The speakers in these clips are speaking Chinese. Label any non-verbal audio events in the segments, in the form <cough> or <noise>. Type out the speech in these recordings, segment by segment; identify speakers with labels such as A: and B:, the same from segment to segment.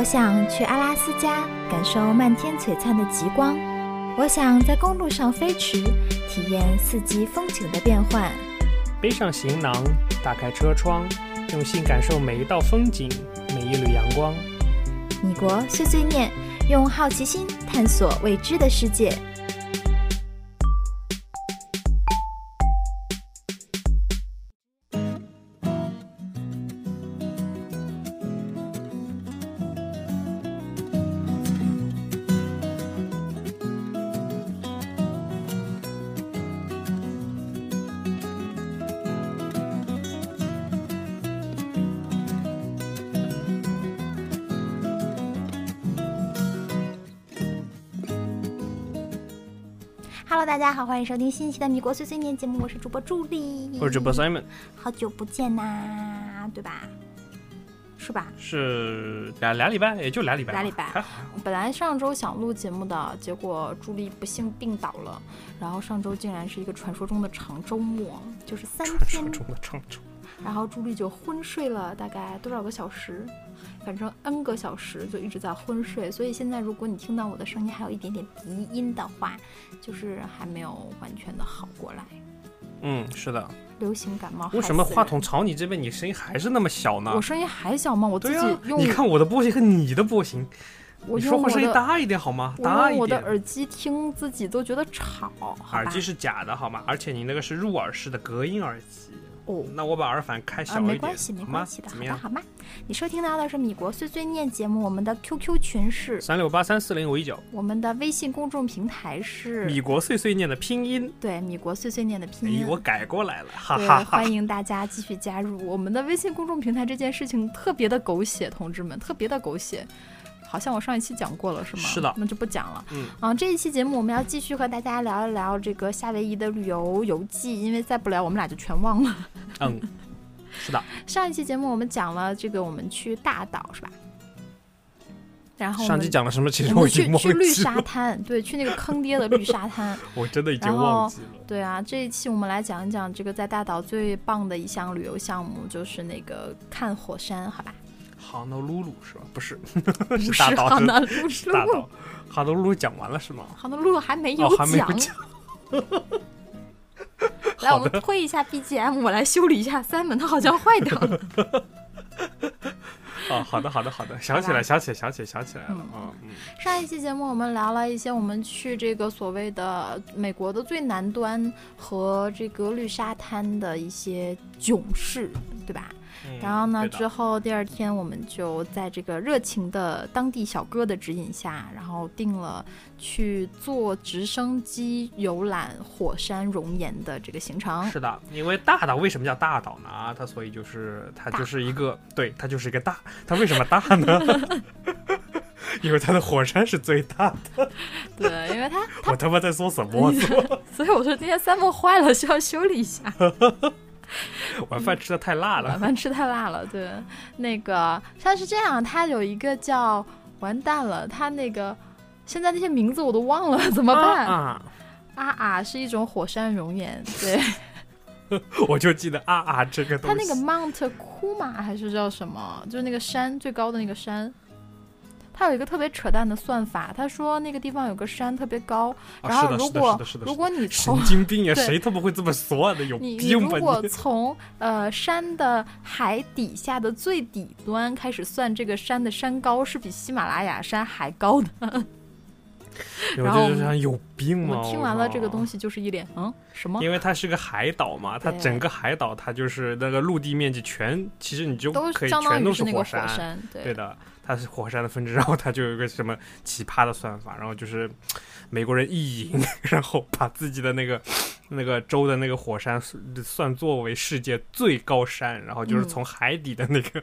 A: 我想去阿拉斯加感受漫天璀璨的极光，我想在公路上飞驰，体验四季风景的变换。
B: 背上行囊，打开车窗，用心感受每一道风景，每一缕阳光。
A: 米国碎碎念，用好奇心探索未知的世界。家好，欢迎收听新一期的米国碎碎念节目，我是主播助理，
B: 我是主播 Simon，
A: 好久不见呐，对吧？是吧？
B: 是俩俩礼拜，也就俩礼拜，
A: 俩礼拜。本来上周想录节目的，结果朱莉不幸病倒了，然后上周竟然是一个传说中的长周末，就是三天。
B: 传说中的长周。
A: 然后朱莉就昏睡了大概多少个小时，反正 n 个小时就一直在昏睡。所以现在如果你听到我的声音还有一点点鼻音的话，就是还没有完全的好过来。
B: 嗯，是的。
A: 流行感冒。
B: 为什么话筒朝你这边，你声音还是那么小呢？
A: 我声音还小吗？我自己用。
B: 你看我的波形和你的波形，
A: 我
B: 说话声音大一点好吗？大一点。
A: 我的耳机听自己都觉得吵。
B: 耳机是假的好吗？而且你那个是入耳式的隔音耳机。
A: 哦，
B: 那我把耳返开小一点，
A: 没关系，没关系的，好的，好吗？你收听到的是米国碎碎念节目，我们的 QQ 群是
B: 三六八三四零五一九，
A: 我们的微信公众平台是
B: 米国碎碎念的拼音，
A: 对，米国碎碎念的拼音，
B: 我改过来了，哈哈，
A: 欢迎大家继续加入。我们的微信公众平台。这件事情特别的狗血，同志们，特别的狗血。好像我上一期讲过了，是吗？
B: 是的，
A: 那就不讲了。嗯，啊，这一期节目我们要继续和大家聊一聊这个夏威夷的旅游游记，因为再不聊我们俩就全忘了。
B: 嗯，是的。<laughs>
A: 上一期节目我们讲了这个，我们去大岛是吧？然后
B: 上期讲了什么？其实我已经忘
A: 记了。去绿沙滩，对，去那个坑爹的绿沙滩。<laughs>
B: 我真的已经忘记了。
A: 对啊，这一期我们来讲一讲这个在大岛最棒的一项旅游项目，就是那个看火山，好吧？
B: 哈德鲁鲁是吧？不是，
A: 是
B: 大刀。
A: 哈德鲁
B: 鲁，哈德鲁鲁讲完了是吗？
A: 哈德鲁鲁还没有
B: 讲。
A: 来，我们推一下 BGM，我来修理一下 Simon，他好像坏掉了。<laughs>
B: 哦，好的，好的，好的，想起来，想起来，想起来，想起来了。嗯嗯。
A: 上一期节目我们聊了一些我们去这个所谓的美国的最南端和这个绿沙滩的一些囧事，对吧？然后呢？之后第二天，我们就在这个热情的当地小哥的指引下，然后定了去坐直升机游览火山熔岩的这个行程。
B: 是的，因为大岛为什么叫大岛呢？它所以就是它就是一个，对，它就是一个大。它为什么大呢？<laughs> 因为它的火山是最大的。<laughs>
A: 对，因为它
B: 我他妈在说什么？<laughs>
A: 所以我说今天三木坏了，需要修理一下。<laughs>
B: 晚饭吃的太辣了，
A: 晚饭吃太辣了。对，那个它是这样，它有一个叫完蛋了，它那个现在那些名字我都忘了，怎么办？
B: 啊
A: 啊是一种火山熔岩，对。<laughs>
B: 我就记得啊啊这个东
A: 西。它那个 Mount Kuma 还是叫什么？就是那个山最高的那个山。他有一个特别扯淡的算法，他说那个地方有个山特别高，然后如果如果你
B: 神经病呀，<laughs> 谁他妈会这么算的？有
A: 你你如果从呃山的海底下的最底端开始算，这个山的山高是比喜马拉雅山还高的。<laughs> 然后
B: 有病吗？
A: 我听完了这个东西就是一脸嗯什么？
B: 因为它是个海岛嘛，它整个海岛它就是那个陆地面积全，其实你就可以全都
A: 是那个
B: 火
A: 山，
B: 对的。它是火山的分支，然后它就有一个什么奇葩的算法，然后就是美国人意淫，<laughs> 然后把自己的那个那个州的那个火山算作为世界最高山，然后就是从海底的那个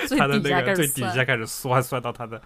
B: <laughs> 它的那个最底下开始酸，酸到它的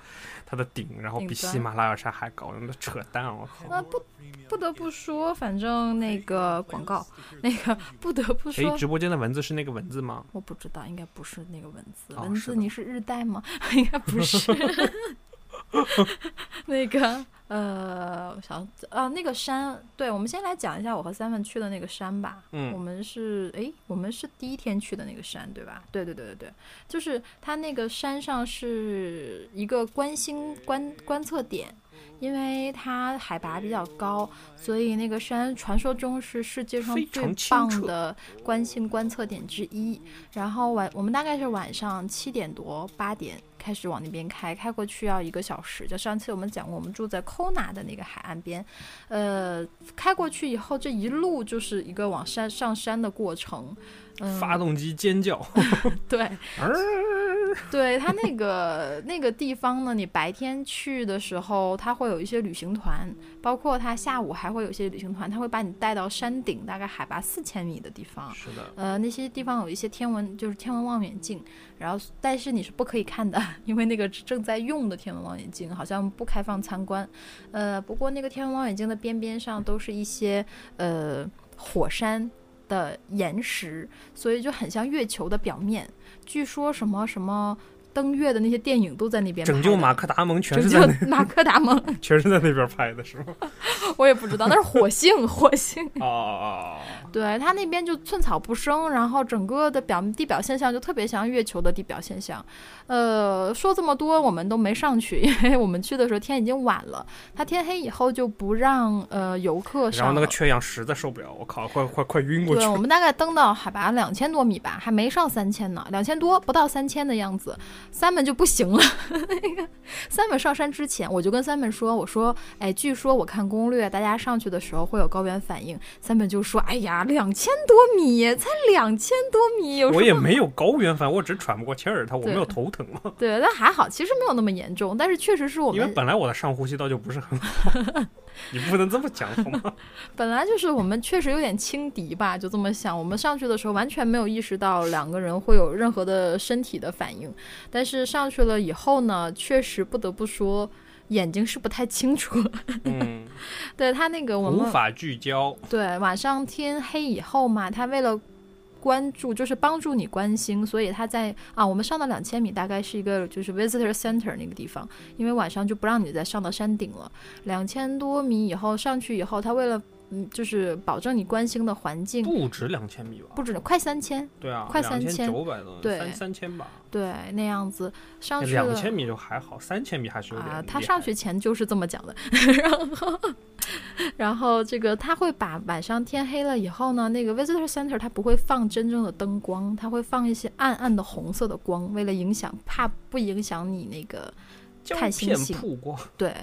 B: 它的顶，然后比喜马拉雅山还高，那扯淡我靠！
A: 啊不。不得不说，反正那个广告，那个不得不说，
B: 哎，直播间的文字是那个文字吗？
A: 我不知道，应该不是那个文字。文字你是日代吗？<laughs> 应该不是。<laughs> <laughs> 那个呃，我想啊，那个山，对，我们先来讲一下我和三文去的那个山吧。
B: 嗯，
A: 我们是哎，我们是第一天去的那个山，对吧？对对对对对，就是它那个山上是一个观星观观测点。因为它海拔比较高，所以那个山传说中是世界上最棒的观星观测点之一。然后晚我们大概是晚上七点多八点开始往那边开，开过去要一个小时。就上次我们讲过，我们住在 Kona 的那个海岸边，呃，开过去以后这一路就是一个往山上山的过程。嗯，
B: 发动机尖叫，<laughs>
A: 对。<laughs> 对它那个那个地方呢，你白天去的时候，它会有一些旅行团，包括它下午还会有些旅行团，他会把你带到山顶，大概海拔四千米的地方。
B: 是的。
A: 呃，那些地方有一些天文，就是天文望远镜，然后但是你是不可以看的，因为那个正在用的天文望远镜好像不开放参观。呃，不过那个天文望远镜的边边上都是一些呃火山的岩石，所以就很像月球的表面。据说什么什么登月的那些电影都在那边。
B: 拯救马克达蒙全是
A: 在马克达蒙 <laughs>
B: 全是在那边拍的，是吗？<laughs>
A: 我也不知道，那是火星，火星。<laughs>
B: 哦哦
A: 哦。对他那边就寸草不生，然后整个的表地表现象就特别像月球的地表现象。呃，说这么多我们都没上去，因为我们去的时候天已经晚了。他天黑以后就不让呃游客上。
B: 然后那个缺氧实在受不了，我靠，快快快晕过去。
A: 对，我们大概登到海拔两千多米吧，还没上三千呢，两千多不到三千的样子。三本就不行了，<laughs> 那个三本上山之前，我就跟三本说，我说，哎，据说我看攻略，大家上去的时候会有高原反应。三本就说，哎呀。两千多米，才两千多米，
B: 我也没有高原反应，我只喘不过气儿，他我没有头疼嘛。<laughs>
A: 对，但还好，其实没有那么严重，但是确实是我们
B: 因为本来我的上呼吸道就不是很好，<laughs> 你不能这么讲好吗？<laughs>
A: 本来就是我们确实有点轻敌吧，就这么想。我们上去的时候完全没有意识到两个人会有任何的身体的反应，但是上去了以后呢，确实不得不说。眼睛是不太清楚，
B: 嗯，<laughs>
A: 对他那个我们
B: 无法聚焦。
A: 对，晚上天黑以后嘛，他为了关注，就是帮助你关心，所以他在啊，我们上到两千米，大概是一个就是 visitor center 那个地方，因为晚上就不让你再上到山顶了。两千多米以后上去以后，他为了。嗯，就是保证你关心的环境
B: 不止两千米吧？
A: 不止，快三千。
B: 对啊，
A: 快三
B: 千九百多，
A: 对，
B: 三三千吧。
A: 对，那样子上去
B: 两千米就还好，三千米还是有点。
A: 啊，他上去前就是这么讲的。<laughs> 然后，然后这个他会把晚上天黑了以后呢，那个 visitor center 它不会放真正的灯光，它会放一些暗暗的红色的光，为了影响，怕不影响你那个。看星星，<laughs> 对，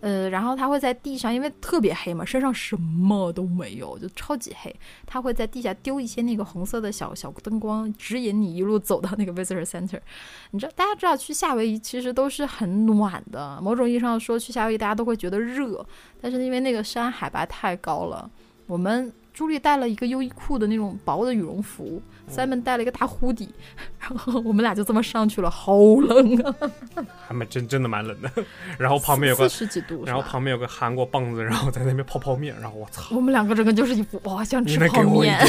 A: 呃，然后他会在地上，因为特别黑嘛，身上什么都没有，就超级黑。他会在地下丢一些那个红色的小小灯光，指引你一路走到那个 visitor center。你知道，大家知道去夏威夷其实都是很暖的，某种意义上说去夏威夷大家都会觉得热，但是因为那个山海拔太高了，我们。朱莉带了一个优衣库的那种薄的羽绒服，Simon 带了一个大呼底，然后我们俩就这么上去了，好冷啊！
B: 还蛮真真的蛮冷的。然后旁边有个
A: 四十几度，
B: 然后旁边有个韩国棒子，然后在那边泡泡面，然后我操！
A: 我们两个整个就是一副哇，想吃泡面。<laughs>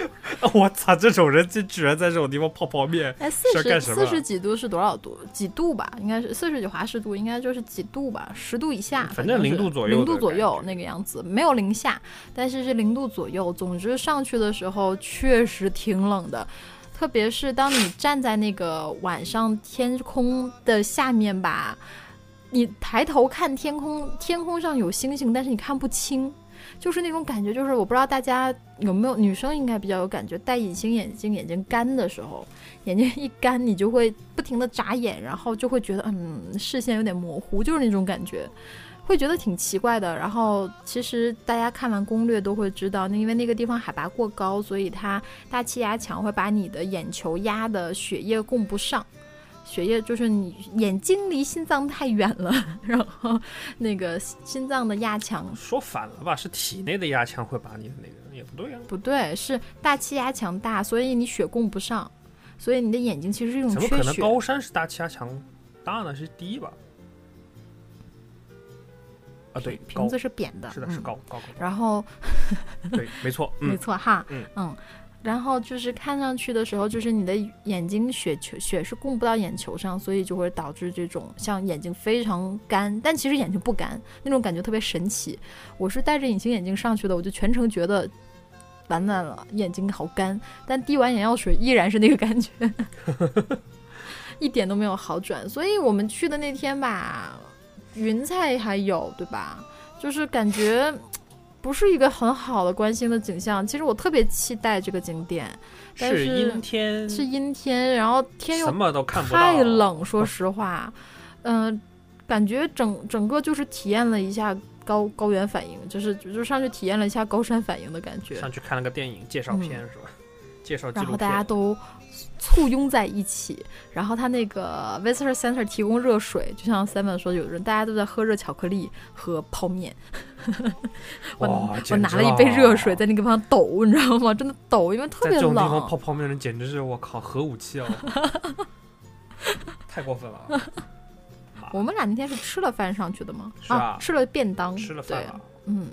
A: <laughs>
B: 我操！这种人就居然在这种地方泡泡面，
A: 哎，四十四十几度是多少度？几度吧？应该是四十几华氏度，应该就是几度吧？十度以下，
B: 反正零度左右，
A: 零度左右那个样子，没有零下，但是是零度左右。总之上去的时候确实挺冷的，特别是当你站在那个晚上天空的下面吧，你抬头看天空，天空上有星星，但是你看不清。就是那种感觉，就是我不知道大家有没有，女生应该比较有感觉，戴隐形眼镜眼睛干的时候，眼睛一干，你就会不停的眨眼，然后就会觉得嗯视线有点模糊，就是那种感觉，会觉得挺奇怪的。然后其实大家看完攻略都会知道，那因为那个地方海拔过高，所以它大气压强会把你的眼球压的血液供不上。血液就是你眼睛离心脏太远了，<laughs> 然后那个心脏的压强
B: 说反了吧？是体内的压强会把你的那个也不对啊？
A: 不对，是大气压强大，所以你血供不上，所以你的眼睛其实是一种缺
B: 血。怎么可能高山是大气压强大呢？是低吧？啊，对，
A: 瓶子是扁的，
B: 是的，是高高高。
A: 然后
B: 对，没错，<laughs>
A: 没错哈，
B: 嗯
A: 嗯。然后就是看上去的时候，就是你的眼睛血球血是供不到眼球上，所以就会导致这种像眼睛非常干，但其实眼睛不干，那种感觉特别神奇。我是戴着隐形眼镜上去的，我就全程觉得完蛋了，眼睛好干，但滴完眼药水依然是那个感觉，<laughs> 一点都没有好转。所以我们去的那天吧，云彩还有对吧？就是感觉。不是一个很好的观星的景象。其实我特别期待这个景点，但是
B: 阴天，
A: 是阴天，然后天又
B: 什么都看不到，
A: 太冷。说实话，嗯，感觉整整个就是体验了一下高高原反应，就是就上去体验了一下高山反应的感觉。
B: 上去看了个电影介绍片是吧？介绍
A: 然后大家都簇拥在一起，然后他那个 visitor center 提供热水，就像 Simon 说，有人大家都在喝热巧克力和泡面。<laughs> 我我拿了一杯热水在那个地方抖，你知道吗？真的抖，因为特别冷。
B: 这种地方泡泡面人简直是我靠核武器哦！太过分了。<laughs>
A: 我们俩那天是吃了饭上去的吗？
B: 是
A: 啊，吃了便当，
B: 吃了饭。
A: 嗯，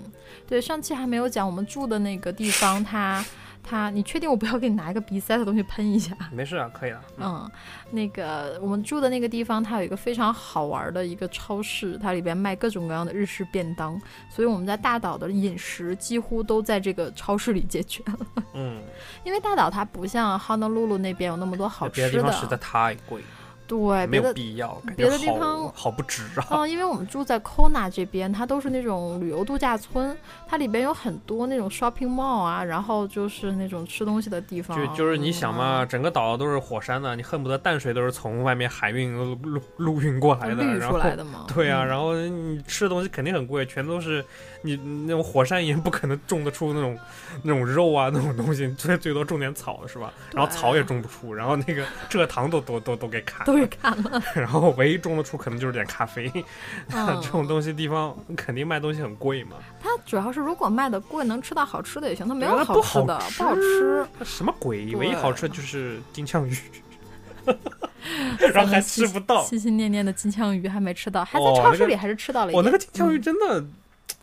A: 对，上期还没有讲我们住的那个地方，它。他，你确定我不要给你拿一个鼻塞的东西喷一下？<laughs>
B: 没事啊，可以
A: 了。嗯，那个我们住的那个地方，它有一个非常好玩的一个超市，它里边卖各种各样的日式便当，所以我们在大岛的饮食几乎都在这个超市里解决了。嗯，<laughs> 因为大岛它不像 Honolulu 那边有那么多好吃的，
B: 别的地方实在太贵。
A: 对，
B: 没有必要，
A: 别的地方
B: 好不值啊。
A: 嗯，因为我们住在 Kona 这边，它都是那种旅游度假村，它里边有很多那种 shopping mall 啊，然后就是那种吃东西的地方。
B: 就就是你想嘛，整个岛都是火山的，你恨不得淡水都是从外面海运陆陆运过来的，
A: 运出来
B: 的
A: 嘛。
B: 对啊，然后你吃的东西肯定很贵，全都是你那种火山岩不可能种得出那种那种肉啊那种东西，最最多种点草是吧？然后草也种不出，然后那个蔗糖都都都都给砍，
A: 都给砍了。<laughs>
B: 然后唯一种得出可能就是点咖啡，<laughs> 这种东西地方肯定卖东西很贵嘛。
A: 它主要是如果卖的贵，能吃到好吃的也行。它没有
B: 好
A: 吃的，
B: 不
A: 好吃。
B: 什么鬼？唯一好吃的就是金枪鱼，<laughs> 然后还吃不到。
A: 心心念念的金枪鱼还没吃到，还在超市里还是吃到了。
B: 我那个金枪鱼真的，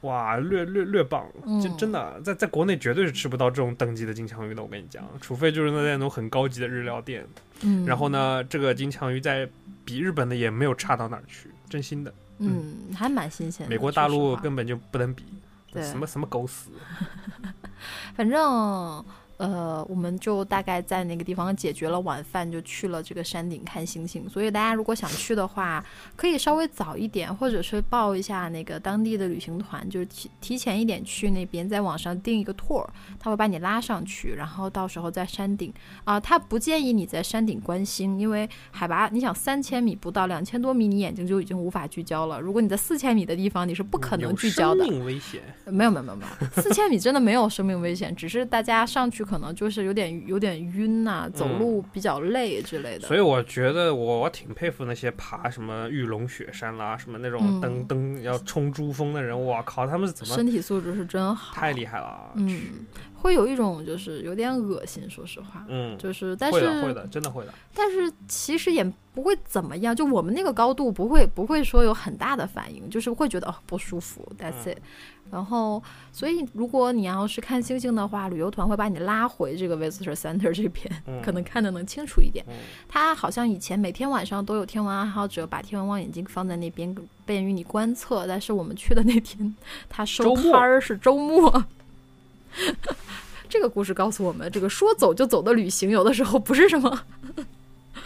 B: 哇，略略略棒！真真的，在在国内绝对是吃不到这种等级的金枪鱼的。我跟你讲，除非就是那那种很高级的日料店。
A: 嗯，
B: 然后呢，这个金枪鱼在。比日本的也没有差到哪儿去，真心的。
A: 嗯，还蛮新鲜的。
B: 美国大陆根本就不能比，什么什么狗屎。<laughs>
A: 反正。呃，我们就大概在那个地方解决了晚饭，就去了这个山顶看星星。所以大家如果想去的话，可以稍微早一点，或者是报一下那个当地的旅行团，就是提提前一点去那边，在网上订一个 tour，他会把你拉上去，然后到时候在山顶啊，他不建议你在山顶观星，因为海拔你想三千米不到两千多米，你眼睛就已经无法聚焦了。如果你在四千米的地方，你是不可能聚焦的。
B: 生命危险？
A: 没有没有没有没有，四千米真的没有生命危险，只是大家上去。可能就是有点有点晕呐，走路比较累之类的。
B: 所以我觉得我我挺佩服那些爬什么玉龙雪山啦，什么那种登登要冲珠峰的人，我靠，他们是怎么
A: 身体素质是真好，
B: 太厉害了。
A: 嗯，会有一种就是有点恶心，说实话。嗯，就是但是
B: 会的，会的，真的会的。
A: 但是其实也不会怎么样，就我们那个高度不会不会说有很大的反应，就是会觉得哦不舒服。That's it。然后，所以如果你要是看星星的话，旅游团会把你拉回这个 visitor center <laughs> 这边，可能看的能清楚一点。他好像以前每天晚上都有天文爱好者把天文望远镜放在那边，便于你观测。但是我们去的那天，他收摊儿是周末。<laughs> 这个故事告诉我们，这个说走就走的旅行，有的时候不是什么。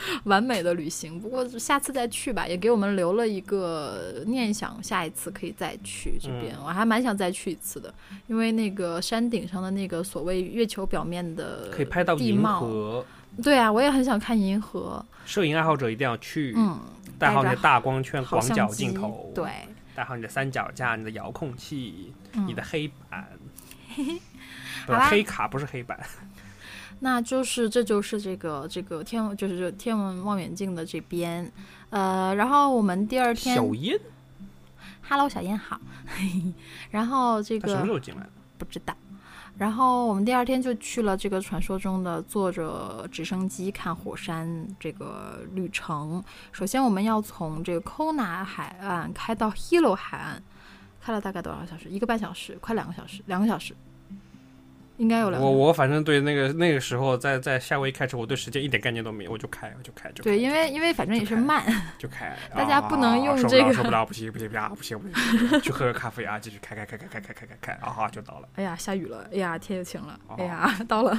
A: <laughs> 完美的旅行，不过下次再去吧，也给我们留了一个念想，下一次可以再去这边。我还蛮想再去一次的，因为那个山顶上的那个所谓月球表面的
B: 可以拍到银河。
A: 对啊，我也很想看银河。
B: 摄影爱好者一定要去，
A: 嗯，
B: 带好你的大光圈、广角镜头，
A: 对，
B: 带好你的三脚架、你的遥控器、你的黑板，<laughs>
A: 不是
B: 黑卡，不是黑板。
A: 那就是，这就是这个这个天，就是这天文望远镜的这边，呃，然后我们第二天，
B: 小燕
A: ，Hello，小燕好，<laughs> 然后这个
B: 什么时候进来的？
A: 不知道。然后我们第二天就去了这个传说中的坐着直升机看火山这个旅程。首先我们要从这个 Kona 海岸开到 Hilo 海岸，开了大概多少小时？一个半小时，快两个小时，两个小时。应该有两。
B: 我我反正对那个那个时候在在夏威夷开车，我对时间一点概念都没有，我就开我就开就
A: 对，因为因为反正也是慢，
B: 就开。
A: 大家不能用
B: 这
A: 个
B: 受不了，不行不行不行不行不行，去喝个咖啡啊，继续开开开开开开开开开，啊哈 <laughs> 就到了。
A: 哎呀，下雨了，哎呀天又晴了，哎呀到了。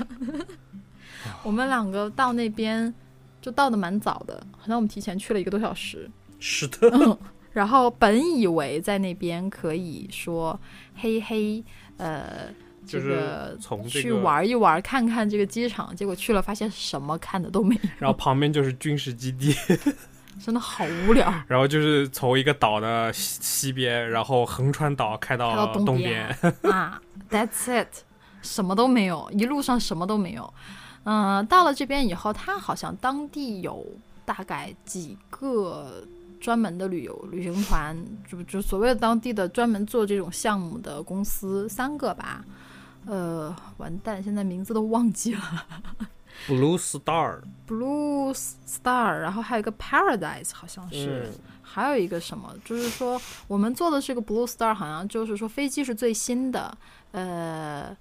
A: 我们两个到那边就到的蛮早的，好像我们提前去了一个多小时。<laughs>
B: 是的。
A: 然后本以为在那边可以说嘿嘿，呃，
B: 这
A: 个
B: 从
A: 去玩一玩，看看这个机场。结果去了，发现什么看的都没有。
B: 然后旁边就是军事基地，<laughs>
A: 真的好无聊。<laughs>
B: 然后就是从一个岛的西西边，然后横穿岛开到
A: 东
B: 边
A: 啊，That's it，什么都没有，一路上什么都没有。嗯，到了这边以后，他好像当地有大概几个。专门的旅游旅行团，就就所谓的当地的专门做这种项目的公司，三个吧。呃，完蛋，现在名字都忘记了。
B: Blue Star，Blue <laughs>
A: Star，然后还有一个 Paradise，好像是，还有一个什么，就是说我们坐的这个 Blue Star，好像就是说飞机是最新的。呃，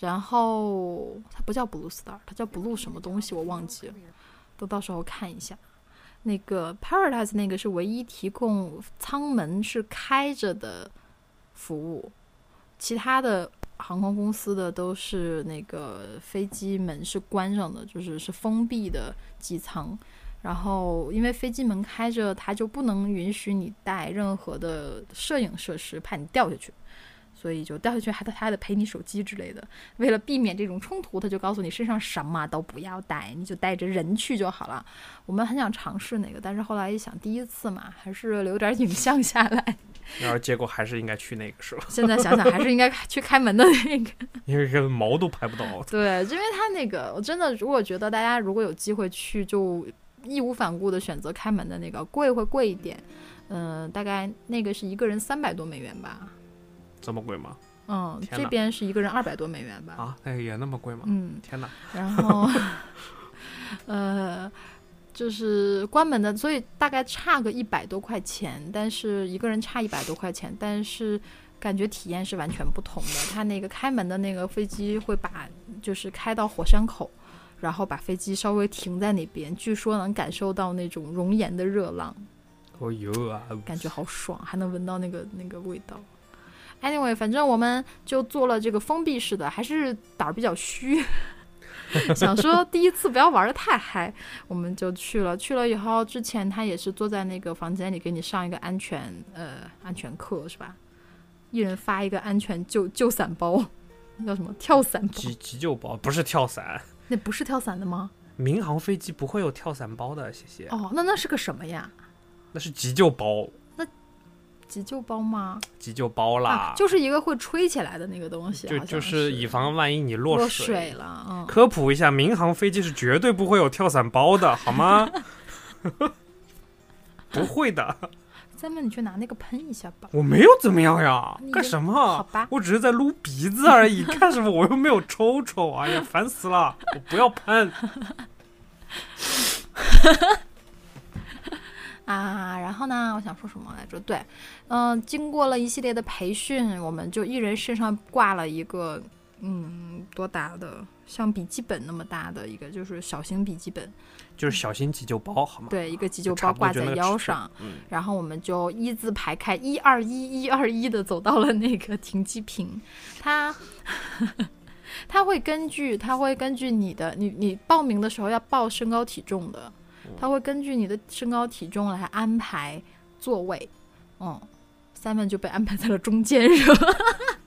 A: 然后它不叫 Blue Star，它叫 Blue 什么东西，我忘记了，都到时候看一下。那个 Paradise 那个是唯一提供舱门是开着的服务，其他的航空公司的都是那个飞机门是关上的，就是是封闭的机舱。然后因为飞机门开着，它就不能允许你带任何的摄影设施，怕你掉下去。所以就掉下去，还得还得赔你手机之类的。为了避免这种冲突，他就告诉你身上什么都不要带，你就带着人去就好了。我们很想尝试那个，但是后来一想，第一次嘛，还是留点影像下来。<laughs>
B: 然后结果还是应该去那个是吧？<laughs>
A: 现在想想，还是应该去开门的那个，<laughs>
B: 因为个毛都拍不到。
A: 对，因为他那个，我真的如果觉得大家如果有机会去，就义无反顾的选择开门的那个，贵会贵一点。嗯，大概那个是一个人三百多美元吧。
B: 这么贵吗？
A: 嗯，这边是一个人二百多美元吧？
B: 啊，那个也那么贵吗？
A: 嗯，
B: 天哪！
A: 然后，呃，就是关门的，所以大概差个一百多块钱，但是一个人差一百多块钱，但是感觉体验是完全不同的。他那个开门的那个飞机会把，就是开到火山口，然后把飞机稍微停在那边，据说能感受到那种熔岩的热浪。
B: 哦哟啊！
A: 感觉好爽，还能闻到那个那个味道。Anyway，反正我们就做了这个封闭式的，还是胆儿比较虚，<laughs> 想说第一次不要玩的太嗨，<laughs> 我们就去了。去了以后，之前他也是坐在那个房间里给你上一个安全呃安全课是吧？一人发一个安全救救伞包，那叫什么跳伞包？
B: 急急救包不是跳伞，
A: 那不是跳伞的吗？
B: 民航飞机不会有跳伞包的，谢谢。
A: 哦，那那是个什么呀？
B: 那是急救包。
A: 急救包吗？
B: 急救包啦，
A: 就是一个会吹起来的那个东西，
B: 就就是以防万一你落
A: 水了。嗯，
B: 科普一下，民航飞机是绝对不会有跳伞包的，<laughs> 好吗？<laughs> 不会的。
A: 三妹，你去拿那个喷一下吧。
B: 我没有怎么样呀，干什么？
A: 好吧，
B: 我只是在撸鼻子而已。<laughs> 干什么？我又没有抽抽。哎呀，烦死了！我不要喷。
A: 啊，然后呢？我想说什么来着？对，嗯，经过了一系列的培训，我们就一人身上挂了一个，嗯，多大的？像笔记本那么大的一个，就是小型笔记本，
B: 就是小型急救包，好吗？
A: 对，一个急救包挂在腰上，然后我们就一字排开，一二一，一二一的走到了那个停机坪。他，<laughs> 他会根据，他会根据你的，你你报名的时候要报身高体重的。他会根据你的身高体重来安排座位，嗯，Simon 就被安排在了中间，是吧？<laughs>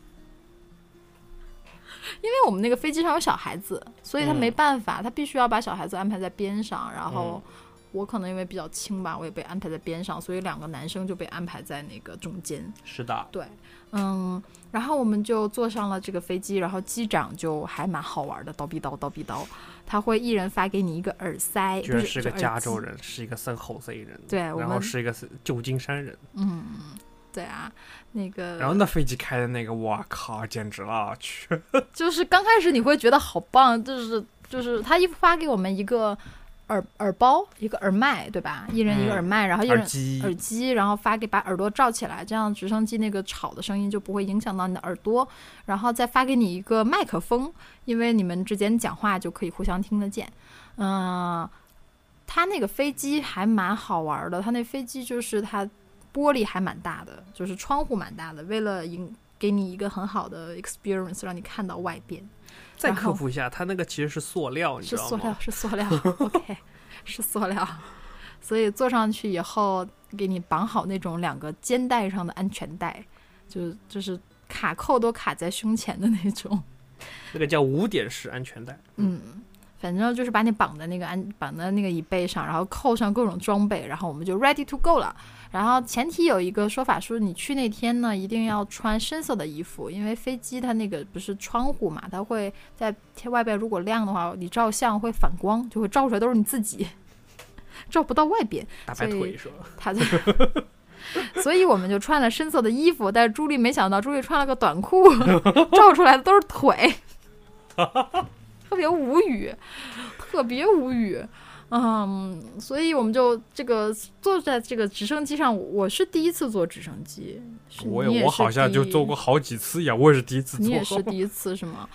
A: 因为我们那个飞机上有小孩子，所以他没办法，他必须要把小孩子安排在边上。然后我可能因为比较轻吧，我也被安排在边上，所以两个男生就被安排在那个中间。
B: 是的，
A: 对，嗯，然后我们就坐上了这个飞机，然后机长就还蛮好玩的，叨逼叨叨逼叨。他会一人发给你一个耳塞，
B: 居然是个加州人，是一个森侯塞人，
A: 对，然
B: 后是一个旧金山人，
A: 嗯，对啊，那个，
B: 然后那飞机开的那个，我靠，简直了，去，
A: 就是刚开始你会觉得好棒，就是就是他一发给我们一个耳耳包，一个耳麦，对吧？一人一个耳麦，然后一人
B: 耳机，
A: 然后发给把耳朵罩起来，这样直升机那个吵的声音就不会影响到你的耳朵。然后再发给你一个麦克风，因为你们之间讲话就可以互相听得见。嗯，它那个飞机还蛮好玩的，它那飞机就是它玻璃还蛮大的，就是窗户蛮大的，为了引给你一个很好的 experience，让你看到外边。
B: 再科普一下，它那个其实是塑料，你知道
A: 吗？是塑料，是塑料。<laughs> OK，是塑料。所以坐上去以后，给你绑好那种两个肩带上的安全带，就就是卡扣都卡在胸前的那种。<laughs>
B: 那个叫五点式安全带。
A: 嗯，反正就是把你绑在那个安绑在那个椅背上，然后扣上各种装备，然后我们就 ready to go 了。然后前提有一个说法说，你去那天呢，一定要穿深色的衣服，因为飞机它那个不是窗户嘛，它会在天外边如果亮的话，你照相会反光，就会照出来都是你自己，<laughs> 照不到外边。
B: 大白腿是吧？
A: 他在，<laughs> 所以我们就穿了深色的衣服，但是朱莉没想到，朱莉穿了个短裤，<laughs> 照出来的都是腿，特别无语，特别无语。嗯，所以我们就这个坐在这个直升机上，我是第一次坐直升机。
B: 我也我好像就坐过好几次呀，我也是第一次坐。
A: 你也是 <laughs> 第一次是吗？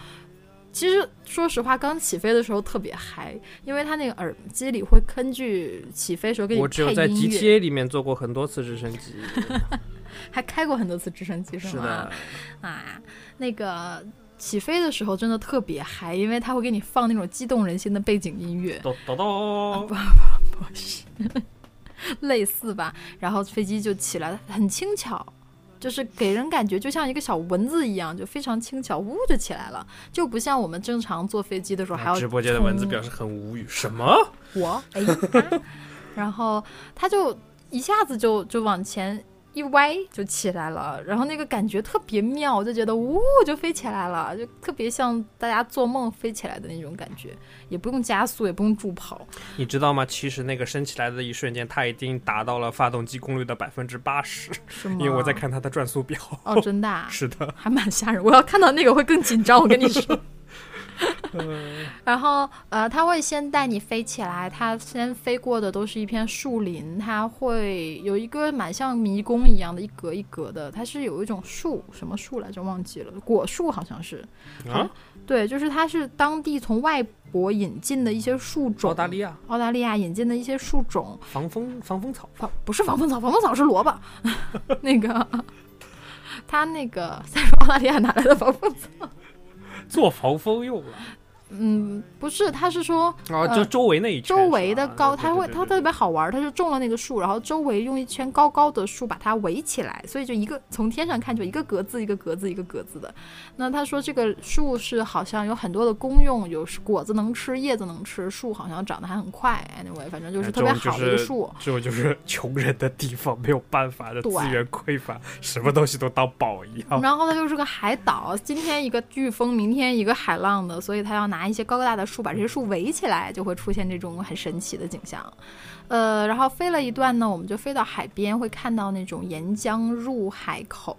A: 其实说实话，刚起飞的时候特别嗨，因为它那个耳机里会根据起飞时候给你
B: 我只有在 GTA 里面坐过很多次直升机，<laughs>
A: 还开过很多次直升机
B: 是
A: 吗？啊，那个。起飞的时候真的特别嗨，因为它会给你放那种激动人心的背景音乐。
B: 咚咚咚，
A: 不不不是，<laughs> 类似吧。然后飞机就起来了，很轻巧，就是给人感觉就像一个小蚊子一样，就非常轻巧，呜就起来了，就不像我们正常坐飞机的时候还要。
B: 直播间的蚊子表示很无语，什么？
A: 我哎，<laughs> 然后它就一下子就就往前。一歪就起来了，然后那个感觉特别妙，我就觉得呜就飞起来了，就特别像大家做梦飞起来的那种感觉，也不用加速，也不用助跑。
B: 你知道吗？其实那个升起来的一瞬间，它已经达到了发动机功率的百分之八十，
A: 是吗？
B: 因为我在看它的转速表。
A: 哦，真的？<laughs>
B: 是的，
A: 还蛮吓人。我要看到那个会更紧张，我跟你说。<laughs> <laughs> 然后，呃，他会先带你飞起来，他先飞过的都是一片树林，他会有一个蛮像迷宫一样的，一格一格的，它是有一种树，什么树来着？忘记了，果树好像是。
B: 啊？
A: 对，就是它是当地从外国引进的一些树种。
B: 澳大利亚。
A: 澳大利亚引进的一些树种。
B: 防风防风草。
A: 防不是防风草，防风草是萝卜。<laughs> 那个，他那个在澳大利亚哪来的防风草？
B: 做防风用了。
A: 嗯，不是，他是说，
B: 啊，就周围那一圈，
A: 周围的高，他会，他特别好玩，他是种了那个树，然后周围用一圈高高的树把它围起来，所以就一个从天上看就一个格子一个格子一个格子的。那他说这个树是好像有很多的功用，有果子能吃，叶子能吃，树好像长得还很快。Anyway，反正就是特别好的一个树。
B: 这种就是穷人的地方，没有办法的资源匮乏，什么东西都当宝一样。
A: 然后它就是个海岛，今天一个飓风，明天一个海浪的，所以他要拿。拿一些高高大的树，把这些树围起来，就会出现这种很神奇的景象。呃，然后飞了一段呢，我们就飞到海边，会看到那种沿江入海口。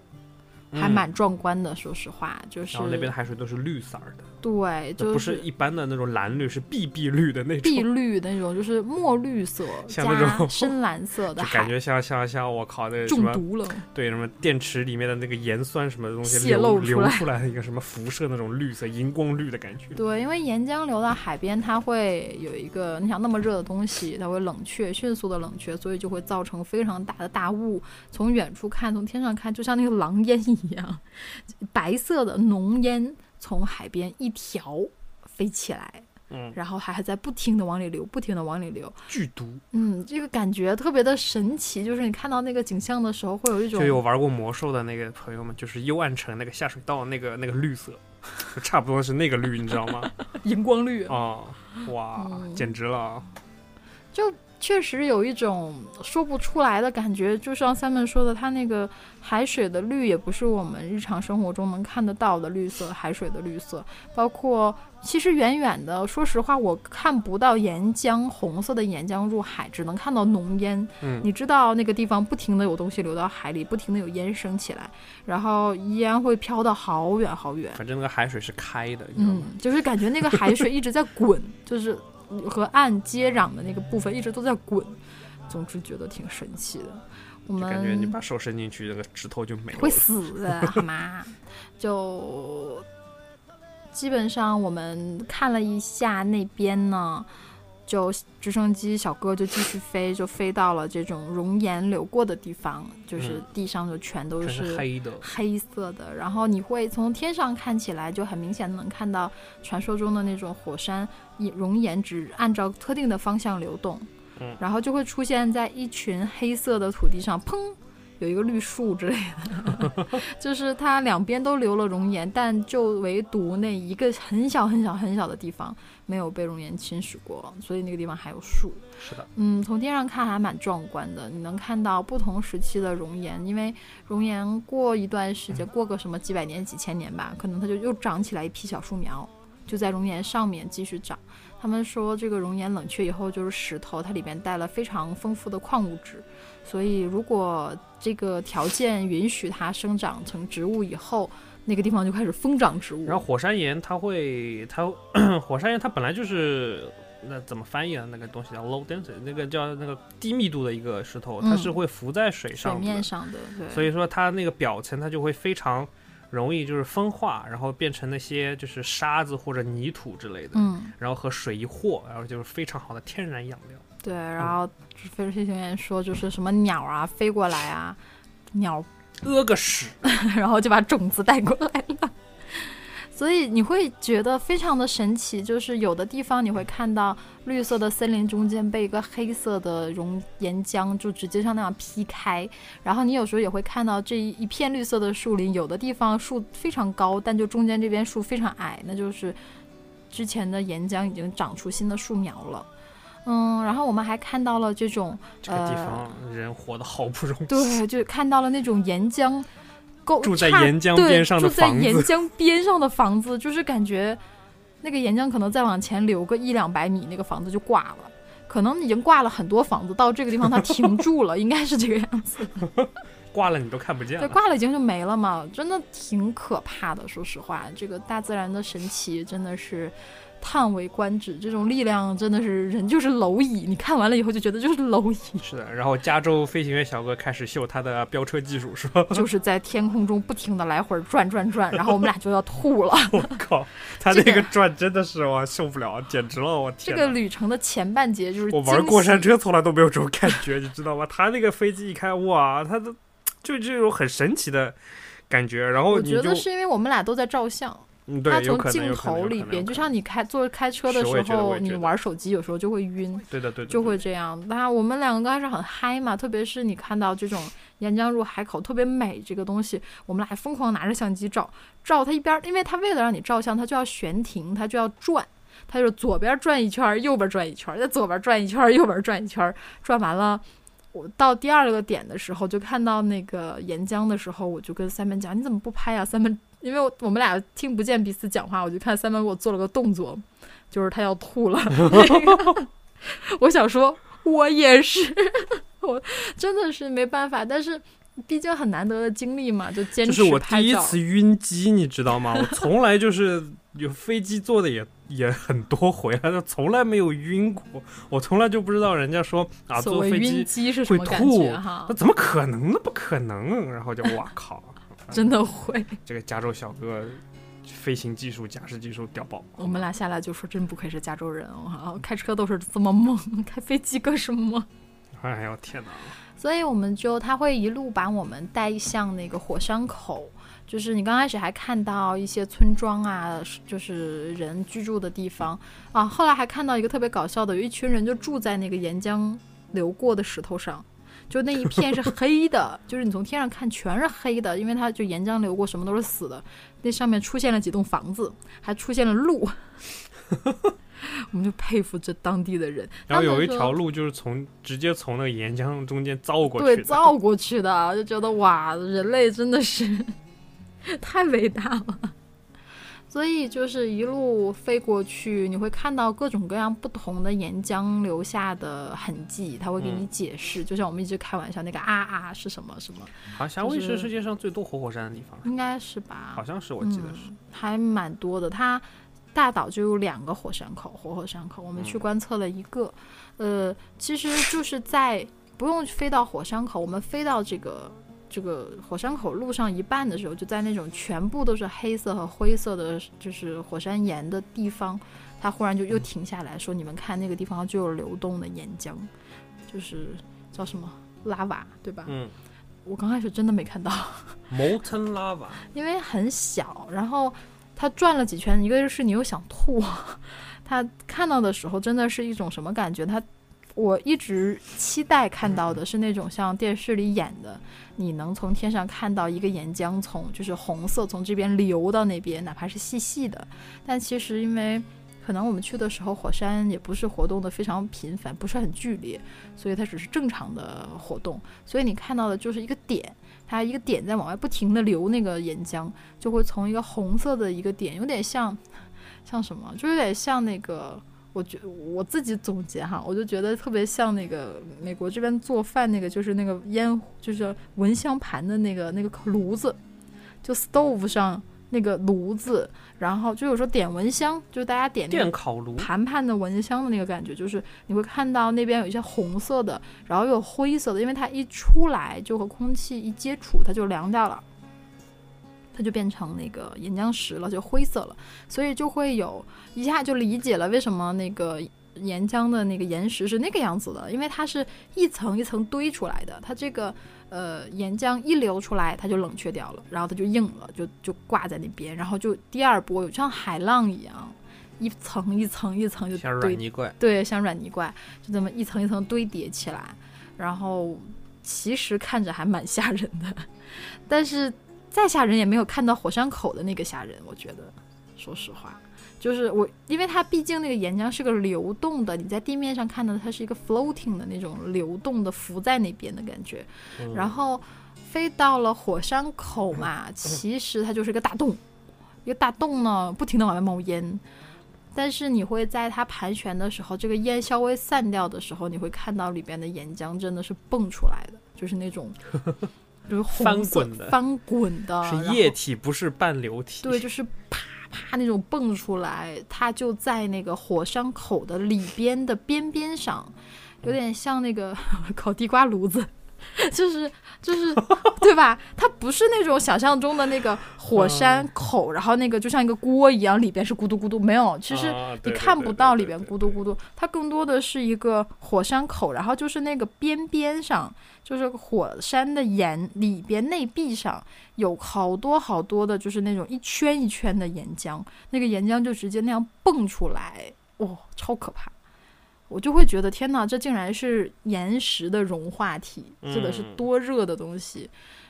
A: 还蛮壮观的，说实话，就是
B: 然后那边的海水都是绿色的，
A: 对，就
B: 不是一般的那种蓝绿，是碧碧绿的那种，
A: 碧绿的那种，就是墨绿色 <laughs>
B: 像那种
A: 深蓝色的，<laughs> 就
B: 感觉像像像我靠那
A: 中毒了，
B: 对，什么电池里面的那个盐酸什么东西泄露流出来的一个什么辐射那种绿色荧光绿的感觉，
A: 对，因为岩浆流到海边，它会有一个你想那么热的东西，它会冷却，迅速的冷却，所以就会造成非常大的大雾，从远处看，从天上看，就像那个狼烟。一样，白色的浓烟从海边一条飞起来，
B: 嗯，
A: 然后还还在不停的往里流，不停的往里流，
B: 剧毒，
A: 嗯，这个感觉特别的神奇，就是你看到那个景象的时候，会有一种，
B: 就有玩过魔兽的那个朋友们，就是幽暗城那个下水道那个那个绿色，<laughs> 差不多是那个绿，你知道吗？<laughs>
A: 荧光绿。
B: 啊，哇，简直了，
A: 就。确实有一种说不出来的感觉，就像三妹说的，他那个海水的绿也不是我们日常生活中能看得到的绿色，海水的绿色，包括其实远远的，说实话我看不到岩浆红色的岩浆入海，只能看到浓烟。
B: 嗯，
A: 你知道那个地方不停的有东西流到海里，不停的有烟升起来，然后烟会飘到好远好远。
B: 反正那个海水是开的，
A: 嗯，就是感觉那个海水一直在滚，就是。和岸接壤的那个部分一直都在滚。总之觉得挺神奇的。我们
B: 感觉你把手伸进去，那个指头就没了，
A: 会死的 <laughs> 好吗？就基本上我们看了一下那边呢。就直升机小哥就继续飞，就飞到了这种熔岩流过的地方，就是地上就全都
B: 是黑的、
A: 黑色的。然后你会从天上看起来，就很明显能看到传说中的那种火山熔岩只按照特定的方向流动，然后就会出现在一群黑色的土地上，砰。有一个绿树之类的，<laughs> 就是它两边都留了熔岩，但就唯独那一个很小很小很小的地方没有被熔岩侵蚀过，所以那个地方还有树。
B: 是的，
A: 嗯，从天上看还蛮壮观的，你能看到不同时期的熔岩，因为熔岩过一段时间，过个什么几百年、几千年吧，可能它就又长起来一批小树苗，就在熔岩上面继续长。他们说这个熔岩冷却以后就是石头，它里面带了非常丰富的矿物质。所以，如果这个条件允许它生长成植物以后，那个地方就开始疯长植物。
B: 然后火山岩它会，它 <clears throat> 火山岩它本来就是那怎么翻译啊？那个东西叫 low density，那个叫那个低密度的一个石头，它是会浮在水上
A: 水面上的。对。
B: 所以说它那个表层它就会非常容易就是风化，然后变成那些就是沙子或者泥土之类的。
A: 嗯。
B: 然后和水一和，然后就是非常好的天然养料。
A: 对，然后飞飞行员说，就是什么鸟啊飞过来啊，鸟
B: 屙个屎，<laughs>
A: 然后就把种子带过来了。所以你会觉得非常的神奇，就是有的地方你会看到绿色的森林中间被一个黑色的熔岩浆就直接像那样劈开，然后你有时候也会看到这一片绿色的树林，有的地方树非常高，但就中间这边树非常矮，那就是之前的岩浆已经长出新的树苗了。嗯，然后我们还看到了这种
B: 这个地方人活得好不容易，
A: 对，就看到了那种岩浆沟
B: 住在岩浆边上的
A: 房子，住在岩江边上的房子，就是感觉那个岩浆可能再往前流个一两百米，那个房子就挂了，可能已经挂了很多房子，到这个地方它停住了，应该是这个样子，<laughs>
B: 挂了你都看不见，
A: 对，挂了已经就没了嘛，真的挺可怕的，说实话，这个大自然的神奇真的是。叹为观止，这种力量真的是人就是蝼蚁。你看完了以后就觉得就是蝼蚁。
B: 是的，然后加州飞行员小哥开始秀他的飙车技术，是吧？
A: 就 <laughs> 是在天空中不停的来回转转转，然后我们俩就要吐了。<laughs>
B: 我靠，<laughs> 他那个转真的是我受不了，简直了！我天。
A: 这个旅程的前半节就是
B: 我玩过山车从来都没有这种感觉，你知道吗？他那个飞机一开，哇，他的就这种很神奇的感觉。然后我
A: 觉得是因为我们俩都在照相。
B: 它
A: 从镜头里边，就像你开坐开车的时候，你玩手机有时候就会晕，
B: 对的对，
A: 就会这样。那我们两个刚开始很嗨嘛，特别是你看到这种岩浆入海口特别美这个东西，我们俩还疯狂拿着相机照，照它一边，因为它为了让你照相，它就要悬停，它就要转，它就左边转一圈，右边转一圈，在左边转一圈，右边转一圈，转完了，我到第二个点的时候，就看到那个岩浆的时候，我就跟三门讲，你怎么不拍啊？三门。因为我们俩听不见彼此讲话，我就看三班给我做了个动作，就是他要吐了。<laughs> 我想说，我也是，<laughs> 我真的是没办法。但是毕竟很难得的经历嘛，就坚持
B: 就是我第一次晕机，你知道吗？我从来就是有飞机坐的也 <laughs> 也很多回来，从来没有晕过。我从来就不知道人家说啊，坐飞
A: 机
B: 会吐，
A: 那
B: 怎么可能？呢不可能！然后就哇靠。
A: 真的会，<laughs>
B: 这个加州小哥飞行技术、驾驶技术屌爆。
A: 我们俩下来就说，真不愧是加州人啊，开车都是这么猛，开飞机更是猛。
B: 哎呦天哪！
A: 所以我们就他会一路把我们带向那个火山口，就是你刚开始还看到一些村庄啊，就是人居住的地方啊。后来还看到一个特别搞笑的，有一群人就住在那个岩浆流过的石头上。就那一片是黑的，<laughs> 就是你从天上看全是黑的，因为它就岩浆流过，什么都是死的。那上面出现了几栋房子，还出现了路，<laughs> 我们就佩服这当地的人。
B: 然后有一条路就是从直接从那个岩浆中间造过去，
A: 对，造过去的，就觉得哇，人类真的是 <laughs> 太伟大了。所以就是一路飞过去，你会看到各种各样不同的岩浆留下的痕迹，他会给你解释。就像我们一直开玩笑，那个啊啊是什么什么？
B: 好，夏威夷是世界上最多活火山的地方，
A: 应该是吧？
B: 好像是，我记得是，
A: 还蛮多的。它大岛就有两个火山口，活火山口，我们去观测了一个，呃，其实就是在不用飞到火山口，我们飞到这个这个火山口路上一半的时候，就在那种全部都是黑色和灰色的，就是火山岩的地方，他忽然就又停下来说：“你们看那个地方就有流动的岩浆，就是叫什么拉瓦，对吧？”
B: 嗯。
A: 我刚开始真的没看到，<laughs>
B: molten lava，
A: 因为很小，然后它转了几圈，一个是你又想吐，它看到的时候真的是一种什么感觉？它我一直期待看到的是那种像电视里演的，你能从天上看到一个岩浆从就是红色从这边流到那边，哪怕是细细的，但其实因为。可能我们去的时候，火山也不是活动的非常频繁，不是很剧烈，所以它只是正常的活动。所以你看到的就是一个点，它一个点在往外不停的流那个岩浆，就会从一个红色的一个点，有点像，像什么，就有点像那个，我觉我自己总结哈，我就觉得特别像那个美国这边做饭那个，就是那个烟，就是蚊香盘的那个那个炉子，就 stove 上。那个炉子，然后就有时候点蚊香，就是大家点
B: 电烤炉，
A: 盘盘的蚊香的那个感觉，就是你会看到那边有一些红色的，然后有灰色的，因为它一出来就和空气一接触，它就凉掉了，它就变成那个岩浆石了，就灰色了，所以就会有一下就理解了为什么那个岩浆的那个岩石是那个样子的，因为它是一层一层堆出来的，它这个。呃，岩浆一流出来，它就冷却掉了，然后它就硬了，就就挂在那边，然后就第二波有像海浪一样，一层一层一层就
B: 像软泥怪，
A: 对，像软泥怪，就这么一层一层堆叠起来，然后其实看着还蛮吓人的，但是再吓人也没有看到火山口的那个吓人，我觉得，说实话。就是我，因为它毕竟那个岩浆是个流动的，你在地面上看到它是一个 floating 的那种流动的浮在那边的感觉，然后飞到了火山口嘛，<laughs> 其实它就是一个大洞，一个大洞呢，不停的往外冒烟，但是你会在它盘旋的时候，这个烟稍微散掉的时候，你会看到里边的岩浆真的是蹦出来的，就是那种就是
B: 翻滚的，
A: 翻滚的，
B: 是液体，不是半流体，
A: 对，就是啪。啪，那种蹦出来，它就在那个火山口的里边的边边上，有点像那个 <laughs> 烤地瓜炉子。就是就是，对吧？它不是那种想象中的那个火山口，然后那个就像一个锅一样，里边是咕嘟咕嘟，没有。其实你看不到里边咕嘟咕嘟，它更多的是一个火山口，然后就是那个边边上，就是火山的岩里边内壁上有好多好多的，就是那种一圈一圈的岩浆，那个岩浆就直接那样蹦出来，哇，超可怕。我就会觉得天哪，这竟然是岩石的融化体，这个是多热的东西。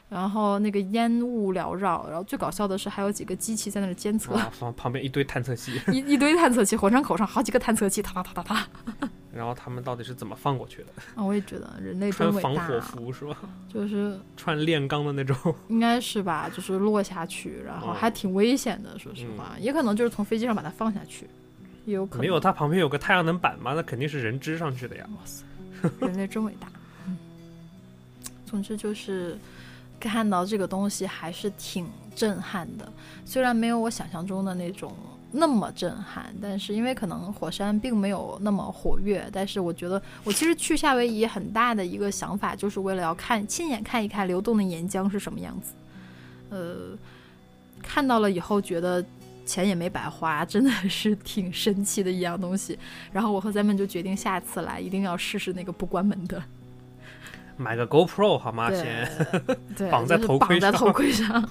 A: 然后那个烟雾缭绕，然后最搞笑的是还有几个机器在那儿监测，
B: 旁旁边一堆探测器，<laughs>
A: 一一堆探测器，火山口上好几个探测器，哒哒哒哒哒。<laughs>
B: 然后他们到底是怎么放过去的？
A: 啊，我也觉得人类
B: 穿防火服是吧？
A: 就是 <laughs>
B: 穿炼钢的那种，
A: 应该是吧？就是落下去，然后还挺危险的，说实话，也可能就是从飞机上把它放下去。有可能
B: 没有，它旁边有个太阳能板嘛，那肯定是人支上去的呀。
A: 哇塞，人类真伟大。嗯，总之就是看到这个东西还是挺震撼的，虽然没有我想象中的那种那么震撼，但是因为可能火山并没有那么活跃，但是我觉得我其实去夏威夷很大的一个想法就是为了要看亲眼看一看流动的岩浆是什么样子。呃，看到了以后觉得。钱也没白花，<laughs> 真的是挺神奇的一样东西。然后我和咱们就决定下次来一定要试试那个不关门的，
B: 买个 GoPro 好吗？先 <laughs>
A: 绑
B: 在头
A: 盔上。绑在头盔上。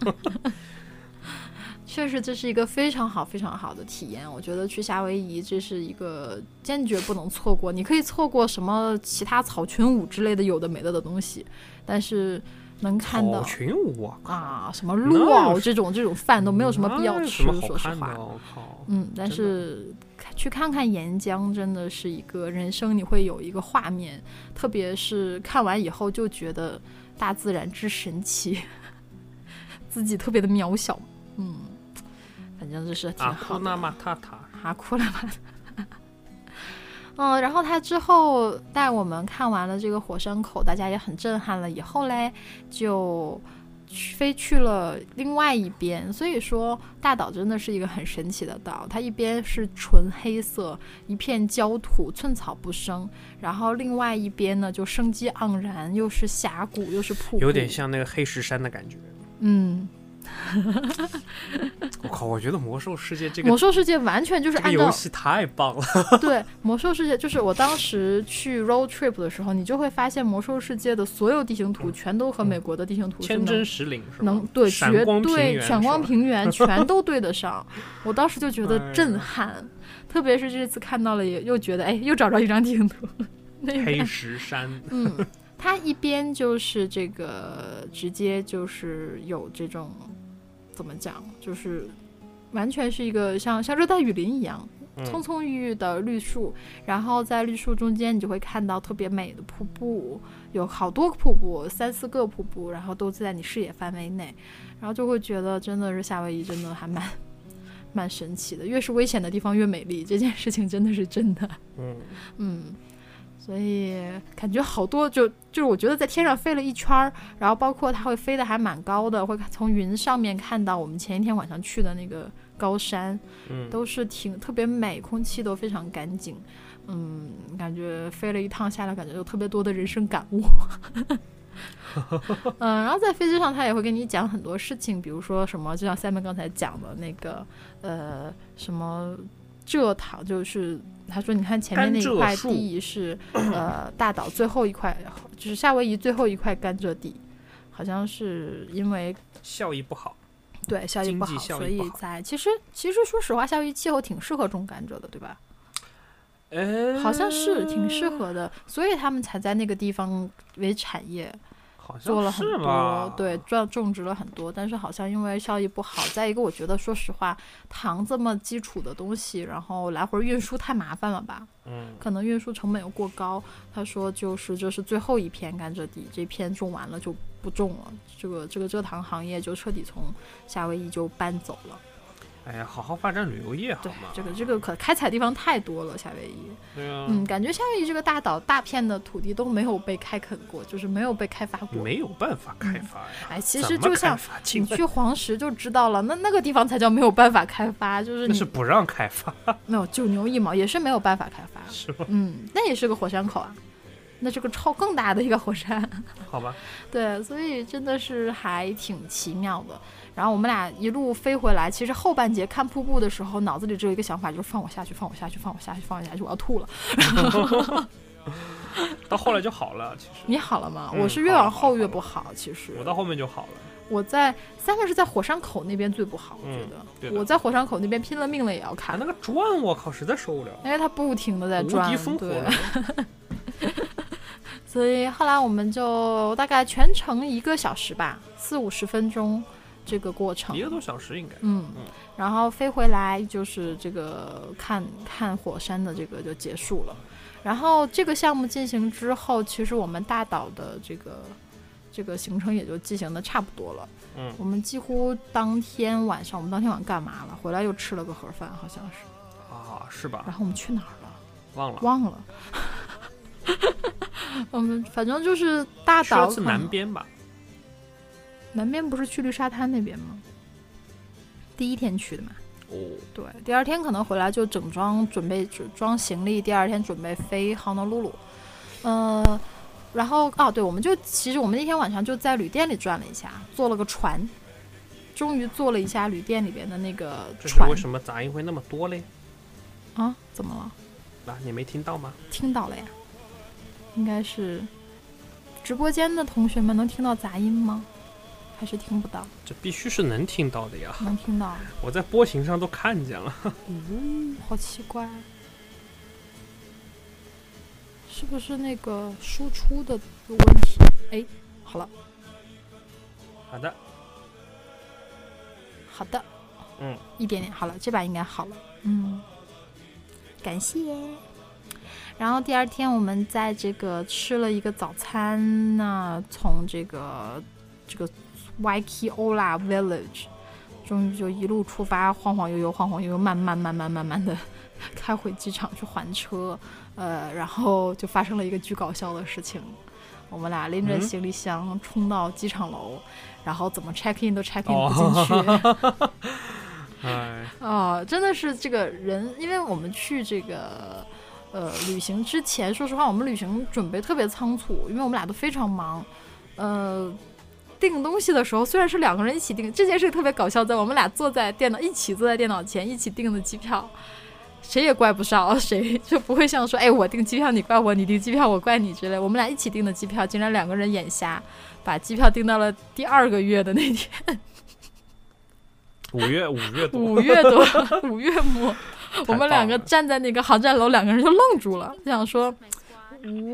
A: 确实，这是一个非常好、非常好的体验。我觉得去夏威夷这是一个坚决不能错过。你可以错过什么其他草裙舞之类的有的没的的东西，但是。能看到
B: 群舞
A: 啊，什么鹿啊，这种这种饭都没有什么必要吃，说实话。嗯，但是去看看岩浆，真的是一个人生你会有一个画面，特别是看完以后就觉得大自然之神奇，<laughs> 自己特别的渺小。嗯，反正就是挺好的。
B: 阿库纳马塔塔，
A: 阿库纳马。嗯，然后他之后带我们看完了这个火山口，大家也很震撼了。以后嘞，就飞去了另外一边。所以说，大岛真的是一个很神奇的岛。它一边是纯黑色，一片焦土，寸草不生；然后另外一边呢，就生机盎然，又是峡谷，又是瀑布，
B: 有点像那个黑石山的感觉。
A: 嗯。<laughs>
B: 我靠！我觉得魔兽世界这个
A: 魔兽世界完全就是按
B: 照游戏太棒了。<laughs>
A: 对，魔兽世界就是我当时去 road trip 的时候，你就会发现魔兽世界的所有地形图全都和美国的地形图
B: 天真实灵是
A: 能对绝对
B: 闪
A: 光平原 <laughs> 全都对得上。我当时就觉得震撼，特别是这次看到了，也又觉得哎，又找着一张地形图。
B: 黑石山，
A: 嗯，它一边就是这个直接就是有这种。怎么讲？就是完全是一个像像热带雨林一样，葱葱郁郁的绿树，然后在绿树中间，你就会看到特别美的瀑布，有好多个瀑布，三四个瀑布，然后都在你视野范围内，然后就会觉得真的是夏威夷，真的还蛮 <laughs> 蛮神奇的。越是危险的地方越美丽，这件事情真的是真的。嗯嗯。所以感觉好多，就就是我觉得在天上飞了一圈儿，然后包括它会飞得还蛮高的，会从云上面看到我们前一天晚上去的那个高山，
B: 嗯，
A: 都是挺特别美，空气都非常干净，嗯，感觉飞了一趟下来，感觉有特别多的人生感悟，<laughs> 嗯，然后在飞机上他也会跟你讲很多事情，比如说什么，就像 Simon 刚才讲的那个，呃，什么。蔗糖就是他说，你看前面那一块地是呃大岛最后一块，就是夏威夷最后一块甘蔗地，好像是因为
B: 效益不好，
A: 对效益不好，所以在其实其实说实话，夏威夷气候挺适合种甘蔗的，对吧？
B: 哎，
A: 好像是挺适合的，所以他们才在那个地方为产业。做了很多，对，种种植了很多，但是好像因为效益不好。再一个，我觉得说实话，糖这么基础的东西，然后来回运输太麻烦了吧？
B: 嗯，
A: 可能运输成本又过高。他说，就是这是最后一片甘蔗地，这片种完了就不种了，这个这个蔗糖行业就彻底从夏威夷就搬走了。
B: 哎呀，好好发展旅游业好
A: 吗？这个这个可开采地方太多了，夏威夷。
B: 对啊。
A: 嗯，感觉夏威夷这个大岛大片的土地都没有被开垦过，就是没有被开发过。
B: 没有办法开发呀。
A: 哎，其实就像你去黄石就知道了，那那个地方才叫没有办法开发，就是
B: 那是不让开发。<laughs>
A: 没有九牛一毛，也是没有办法开发。
B: 是吗？
A: 嗯，那也是个火山口啊，那是个超更大的一个火山。
B: 好吧。<laughs>
A: 对，所以真的是还挺奇妙的。然后我们俩一路飞回来，其实后半截看瀑布的时候，脑子里只有一个想法，就是放我下去，放我下去，放我下去，放我下去，我要吐了。<laughs>
B: 到后来就好了，其实
A: 你好了吗？我是越往后越不好，其实
B: 我到后面就好了。
A: 我在三个是在火山口那边最不好，我觉得我在火山口那边拼了命了也要看
B: 那个转，我靠，实在受不了，
A: 因为它不停的在转，
B: 对。<laughs>
A: 所以后来我们就大概全程一个小时吧，四五十分钟。这个过程。
B: 一个多小时应该，
A: 嗯。嗯，然后飞回来就是这个看看火山的这个就结束了，然后这个项目进行之后，其实我们大岛的这个这个行程也就进行的差不多了，
B: 嗯，
A: 我们几乎当天晚上，我们当天晚上干嘛了？回来又吃了个盒饭，好像是，
B: 啊，是吧？
A: 然后我们去哪儿了？
B: 忘了，
A: 忘了，<laughs> 我们反正就是大岛
B: 是南边吧。
A: 南边不是去绿沙滩那边吗？第一天去的嘛。
B: 哦。
A: 对，第二天可能回来就整装准备装行李，第二天准备飞 Honolulu。嗯，然后哦，对，我们就其实我们那天晚上就在旅店里转了一下，坐了个船，终于坐了一下旅店里边的那个船。
B: 为什么杂音会那么多嘞？
A: 啊？怎么了？
B: 啊，你没听到吗？
A: 听到了呀。应该是直播间的同学们能听到杂音吗？还是听不到，
B: 这必须是能听到的呀！
A: 能听到，<laughs>
B: 我在波形上都看见了。<laughs>
A: 嗯，好奇怪，是不是那个输出的有问题？哎，好了，
B: 好的，
A: 好的，
B: 嗯，
A: 一点点好了，这把应该好了。嗯，感谢。然后第二天我们在这个吃了一个早餐那从这个这个。Waikiola Village，终于就一路出发，晃晃悠悠，晃晃悠悠，慢慢慢慢慢慢的 <laughs> 开回机场去还车。呃，然后就发生了一个巨搞笑的事情。我们俩拎着行李箱冲到机场楼，然后怎么 check in 都 check in 不进去。<laughs>
B: 哎，<laughs>
A: 哦，真的是这个人，因为我们去这个呃旅行之前，说实话，我们旅行准备特别仓促，因为我们俩都非常忙。呃，订东西的时候虽然是两个人一起订，这件事特别搞笑，在我们俩坐在电脑一起坐在电脑前一起订的机票。谁也怪不上，谁就不会像说，哎，我订机票你怪我，你订机票我怪你之类。我们俩一起订的机票，竟然两个人眼瞎，把机票订到了第二个月的那天。
B: 五月五月多，
A: 五月多，<laughs> 五月末，我们两个站在那个航站楼，两个人就愣住了，想说，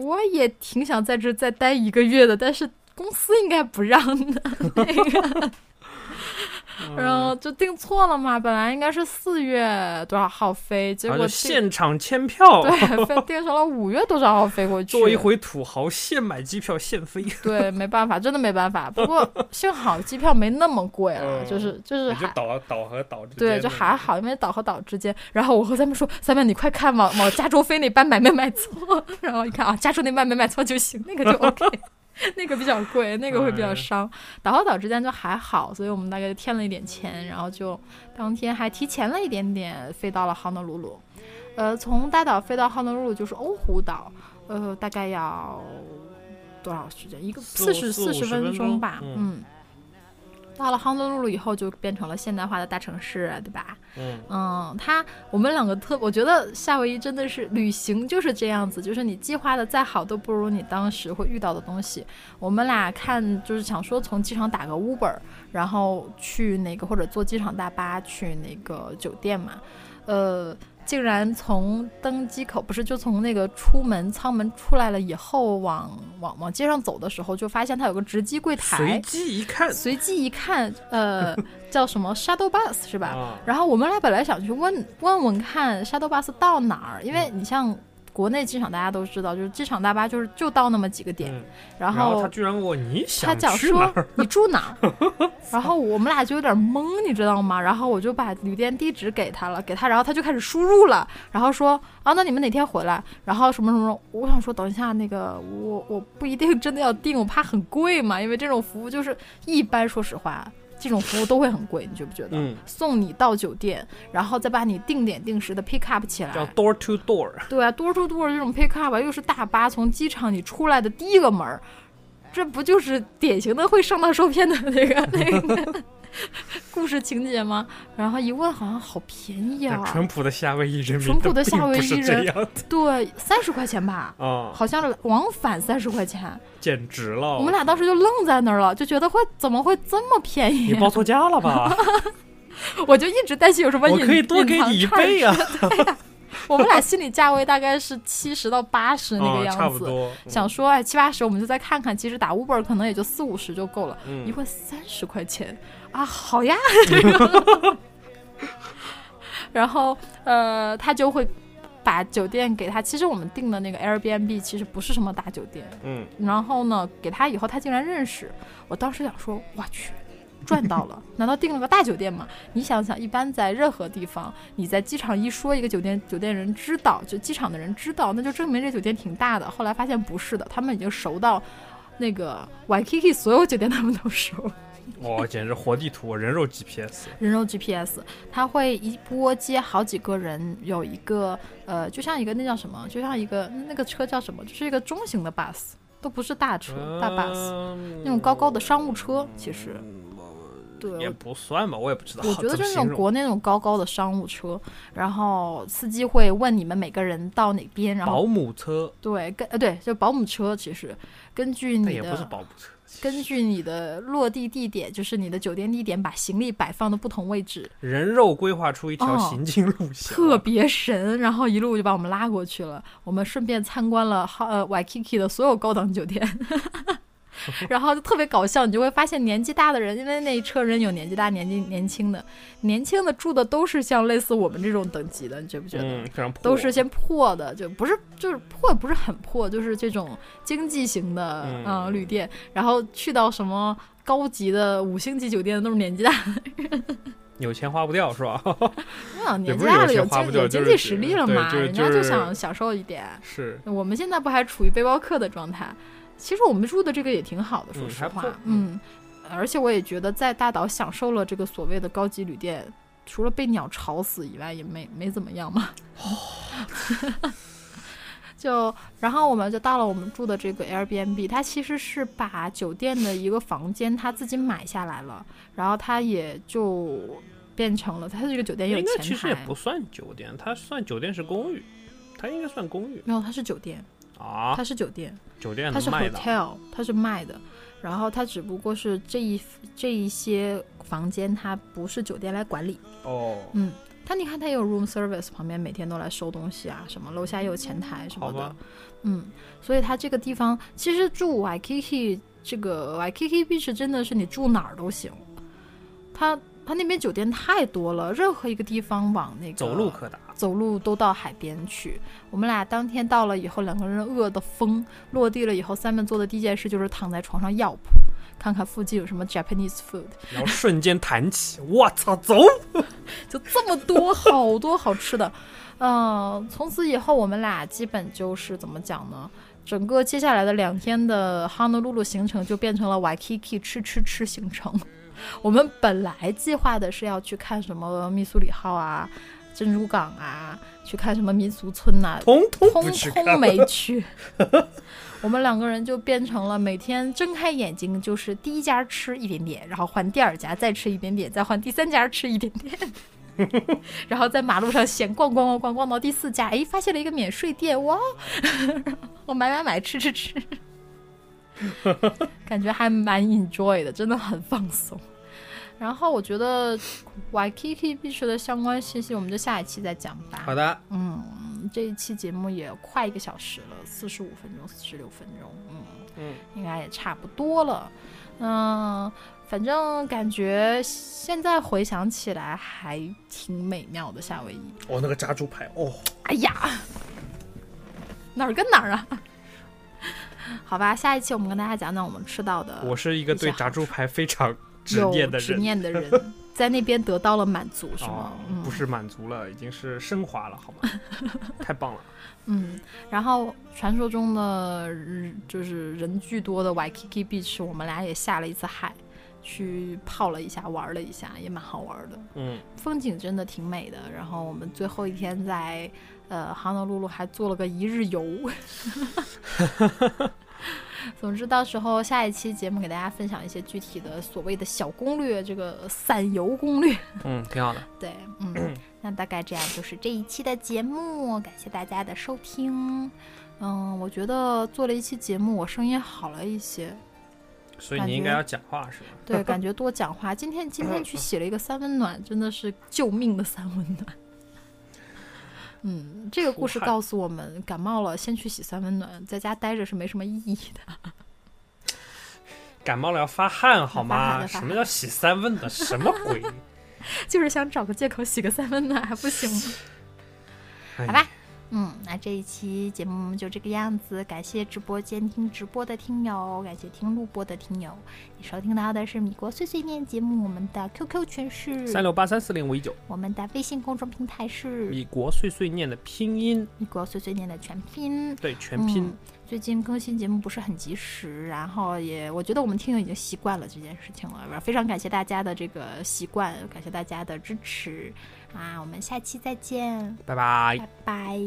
A: 我也挺想在这再待一个月的，但是公司应该不让的那个。<laughs> 然后就订错了嘛，本来应该是四月多少号飞，结果
B: 现场签票，<laughs>
A: 对，飞订成了五月多少号飞过去。
B: 做一回土豪，现买机票现飞。
A: 对，没办法，真的没办法。不过幸好机票没那么贵
B: 了，<laughs>
A: 就是就是还
B: 岛岛和岛之间，
A: 对，就还好，因为岛和岛之间。然后我和三妹说：“三妹，你快看往往加州飞那班买没买错？”然后一看啊，加州那班没买错就行，那个就 OK。<laughs> 那个比较贵，那个会比较伤。岛和岛之间就还好，所以我们大概添了一点钱，然后就当天还提前了一点点飞到了哈努鲁鲁。呃，从大岛飞到哈努鲁鲁就是欧胡岛，呃，大概要多少时间？一个四十四十分钟吧，嗯。到了杭州路路以后，就变成了现代化的大城市，对吧？
B: 嗯
A: 嗯，他我们两个特，我觉得夏威夷真的是旅行就是这样子，就是你计划的再好，都不如你当时会遇到的东西。我们俩看就是想说从机场打个 Uber，然后去那个或者坐机场大巴去那个酒店嘛，呃。竟然从登机口不是就从那个出门舱门出来了以后，往往往街上走的时候，就发现它有个值机柜台。
B: 随机一看，
A: 随机一看，呃，叫什么 <laughs> shuttle bus 是吧？然后我们俩本来想去问问问看 Shadow Bus 到哪儿，因为你像。国内机场大家都知道，就是机场大巴就是就到那么几个点，
B: 然
A: 后
B: 他居然问我你想
A: 他讲说你住哪儿，<laughs> 然后我们俩就有点懵，你知道吗？然后我就把旅店地址给他了，给他，然后他就开始输入了，然后说啊，那你们哪天回来？然后什么什么？我想说等一下，那个我我不一定真的要订，我怕很贵嘛，因为这种服务就是一般，说实话。这种服务都会很贵，你觉不觉得？
B: 嗯，
A: 送你到酒店，然后再把你定点定时的 pick up 起来，
B: 叫 door to door。
A: 对啊，door to door 这种 pick up 又是大巴从机场你出来的第一个门儿，这不就是典型的会上当受骗的那个那个。<laughs> <laughs> 故事情节吗？然后一问，好像好便宜啊！
B: 淳朴的夏威夷人民，
A: 淳朴的夏威夷人，
B: 对，
A: 三十块钱吧，
B: 啊，
A: 好像往返三十块钱，
B: 简直了！
A: 我们俩当时就愣在那儿了，就觉得会怎么会这么便宜？
B: 你报错价了吧？<laughs>
A: 我就一直担心有什么
B: 我可以多给你一倍
A: 啊！<laughs> 我们俩心理价位大概是七十到八十那个样子，想说哎七八十我们就再看看，其实打 Uber 可能也就四五十就够了，一会三十块钱。啊，好呀，<laughs> 然后呃，他就会把酒店给他。其实我们订的那个 Airbnb 其实不是什么大酒店，
B: 嗯。
A: 然后呢，给他以后他竟然认识。我当时想说，我去，赚到了！难道订了个大酒店吗？你想想，一般在任何地方，你在机场一说一个酒店，酒店人知道，就机场的人知道，那就证明这酒店挺大的。后来发现不是的，他们已经熟到那个 Waikiki 所有酒店他们都熟。<laughs>
B: 哇，简直活地图，人肉 GPS，
A: 人肉 GPS，它会一波接好几个人，有一个呃，就像一个那叫什么，就像一个那个车叫什么，就是一个中型的 bus，都不是大车，大 bus，那种高高的商务车，其实，对，
B: 也不算吧，我也不知道。
A: 我觉得就是那种国内那种高高的商务车，然后司机会问你们每个人到哪边，然后
B: 保姆车，
A: 对，跟呃对，就保姆车，其实根据你的
B: 也不是保姆车。
A: 根据你的落地地点，就是你的酒店地点，把行李摆放的不同位置，
B: 人肉规划出一条行进路线，
A: 特别神。然后一路就把我们拉过去了。我们顺便参观了呃 Waikiki 的所有高档酒店。<laughs> 然后就特别搞笑，你就会发现年纪大的人，因为那一车人有年纪大、年纪年轻的，年轻的住的都是像类似我们这种等级的，你觉不觉得？
B: 嗯，非常破。
A: 都是些破的，就不是就是破，不是很破，就是这种经济型的啊旅店。然后去到什么高级的五星级酒店，都是年纪大的人。<laughs>
B: 有钱花不掉是吧？<laughs>
A: 没有年纪大了有经有经济实力了嘛，
B: 人
A: 家就想享受一点。
B: 是。
A: 我们现在不还处于背包客的状态？其实我们住的这个也挺好的，说实话，嗯，而且我也觉得在大岛享受了这个所谓的高级旅店，除了被鸟吵死以外，也没没怎么样嘛。<laughs> 就然后我们就到了我们住的这个 Airbnb，它其实是把酒店的一个房间他自己买下来了，然后他也就变成了他这个酒店有前台。
B: 其实也不算酒店，它算酒店是公寓，它应该算公寓。
A: 没有，它是酒店
B: 啊，
A: 它是酒店，
B: 酒店
A: 它是 hotel，它是卖的。然后它只不过是这一这一些房间，它不是酒店来管理。
B: 哦，
A: 嗯。它你看，它有 room service，旁边每天都来收东西啊，什么楼下也有前台什么的，嗯，所以它这个地方其实住 Waikiki 这个 Waikiki Beach 真的是你住哪儿都行，他他那边酒店太多了，任何一个地方往那个
B: 走路可达，
A: 走路都到海边去。我们俩当天到了以后，两个人饿得疯，落地了以后，三妹做的第一件事就是躺在床上药铺。看看附近有什么 Japanese food，
B: 然后瞬间弹起，我操，走！<laughs>
A: 就这么多，好多好吃的，嗯，从此以后我们俩基本就是怎么讲呢？整个接下来的两天的 Honolulu 行程就变成了 Waikiki 吃吃吃行程。我们本来计划的是要去看什么密苏里号啊、珍珠港啊，去看什么民俗村呐，
B: 通通
A: 通没去。<laughs> 我们两个人就变成了每天睁开眼睛就是第一家吃一点点，然后换第二家再吃一点点，再换第三家吃一点点，<laughs> 然后在马路上闲逛逛逛逛逛到第四家，哎，发现了一个免税店，哇，<laughs> 我买买买吃吃吃，<laughs> 感觉还蛮 enjoy 的，真的很放松。然后我觉得 Waikiki Beach 的相关信息，我们就下一期再讲吧。
B: 好的，
A: 嗯。这一期节目也快一个小时了，四十五分钟、四十六分钟，嗯
B: 嗯，
A: 应该也差不多了。嗯，反正感觉现在回想起来还挺美妙的夏威夷。
B: 哦，那个炸猪排，哦，
A: 哎呀，哪儿跟哪儿啊？好吧，下一期我们跟大家讲讲我们吃到的。
B: 我是一个对炸猪排非常执念的人。
A: 执念的人。<laughs> 在那边得到了满足，是吗？
B: 不是满足了，已经是升华了，好吗？<laughs> 太棒了。<laughs>
A: 嗯，然后传说中的就是人巨多的 Waikiki Beach，我们俩也下了一次海，去泡了一下，玩了一下，也蛮好玩的。
B: 嗯，
A: 风景真的挺美的。然后我们最后一天在呃哈诺露露还做了个一日游。总之，到时候下一期节目给大家分享一些具体的所谓的小攻略，这个散游攻略。
B: 嗯，挺好的。
A: 对，嗯，<clears throat> 那大概这样就是这一期的节目，感谢大家的收听。嗯，我觉得做了一期节目，我声音好了一些。
B: 所以你应该要讲话是吧？
A: 对，感觉多讲话。今天今天去洗了一个三温暖，真的是救命的三温暖。嗯，这个故事告诉我们，感冒了先去洗三温暖，在家待着是没什么意义的。<laughs>
B: 感冒了要发汗好吗？什么叫洗三温暖？什么鬼？<laughs>
A: 就是想找个借口洗个三温暖还不行吗？好吧。嗯，那这一期节目就这个样子，感谢直播间听直播的听友，感谢听录播的听友。你收听到的是米国碎碎念节目，我们的 QQ 群是
B: 三六八三四零五一九，
A: 我们的微信公众平台是
B: 米国碎碎念的拼音，
A: 米国碎碎念的全拼，
B: 对，全拼。
A: 最近更新节目不是很及时，然后也我觉得我们听友已经习惯了这件事情了，非常感谢大家的这个习惯，感谢大家的支持。啊我们下期再见。
B: 拜拜。
A: 拜拜。